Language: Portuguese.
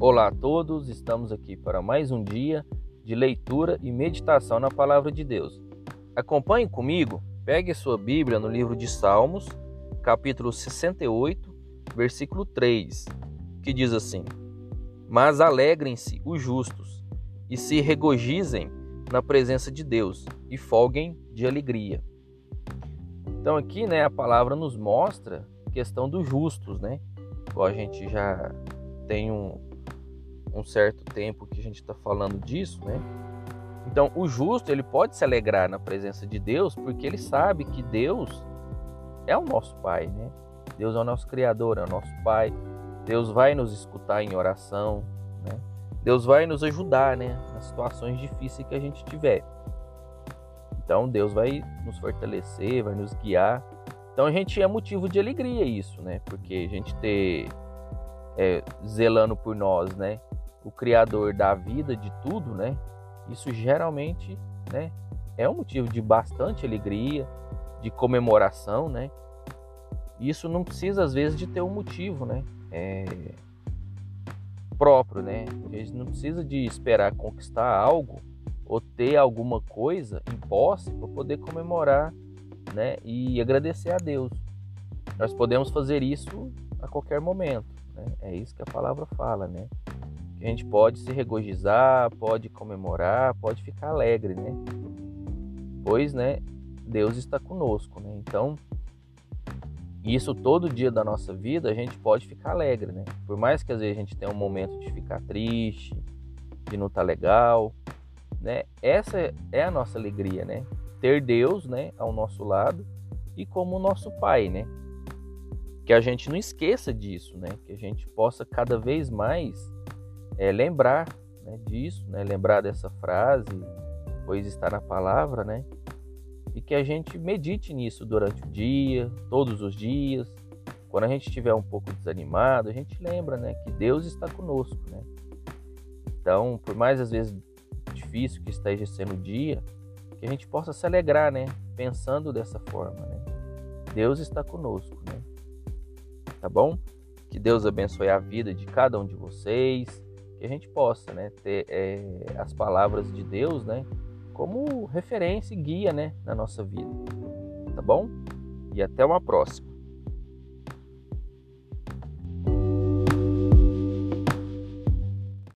Olá a todos, estamos aqui para mais um dia de leitura e meditação na Palavra de Deus. Acompanhe comigo, pegue sua Bíblia no livro de Salmos, capítulo 68, versículo 3, que diz assim: Mas alegrem-se os justos e se regozijem na presença de Deus e folguem de alegria. Então aqui, né, a palavra nos mostra a questão dos justos, né? A gente já tem um, um certo tempo que a gente está falando disso, né? Então, o justo ele pode se alegrar na presença de Deus porque ele sabe que Deus é o nosso Pai, né? Deus é o nosso Criador, é o nosso Pai. Deus vai nos escutar em oração, né? Deus vai nos ajudar, né? Nas situações difíceis que a gente tiver. Então, Deus vai nos fortalecer, vai nos guiar. Então, a gente é motivo de alegria isso, né? Porque a gente ter é, zelando por nós, né? O criador da vida, de tudo, né? Isso geralmente, né, é um motivo de bastante alegria, de comemoração, né? Isso não precisa às vezes de ter um motivo, né? É próprio, né? A gente não precisa de esperar conquistar algo ou ter alguma coisa em posse para poder comemorar, né? E agradecer a Deus. Nós podemos fazer isso a qualquer momento, né? É isso que a palavra fala, né? A gente pode se regozijar, pode comemorar, pode ficar alegre, né? Pois, né, Deus está conosco, né? Então, isso todo dia da nossa vida a gente pode ficar alegre, né? Por mais que às vezes a gente tenha um momento de ficar triste, de não estar tá legal, né? Essa é a nossa alegria, né? Ter Deus, né, ao nosso lado e como nosso Pai, né? Que a gente não esqueça disso, né? Que a gente possa cada vez mais é, lembrar né, disso, né, lembrar dessa frase, pois está na palavra, né? E que a gente medite nisso durante o dia, todos os dias. Quando a gente estiver um pouco desanimado, a gente lembra, né, que Deus está conosco, né? Então, por mais às vezes difícil que esteja sendo o dia, que a gente possa se alegrar, né, pensando dessa forma, né? Deus está conosco, né? Tá bom? Que Deus abençoe a vida de cada um de vocês que a gente possa né, ter é, as palavras de Deus né, como referência e guia né, na nossa vida. Tá bom? E até uma próxima.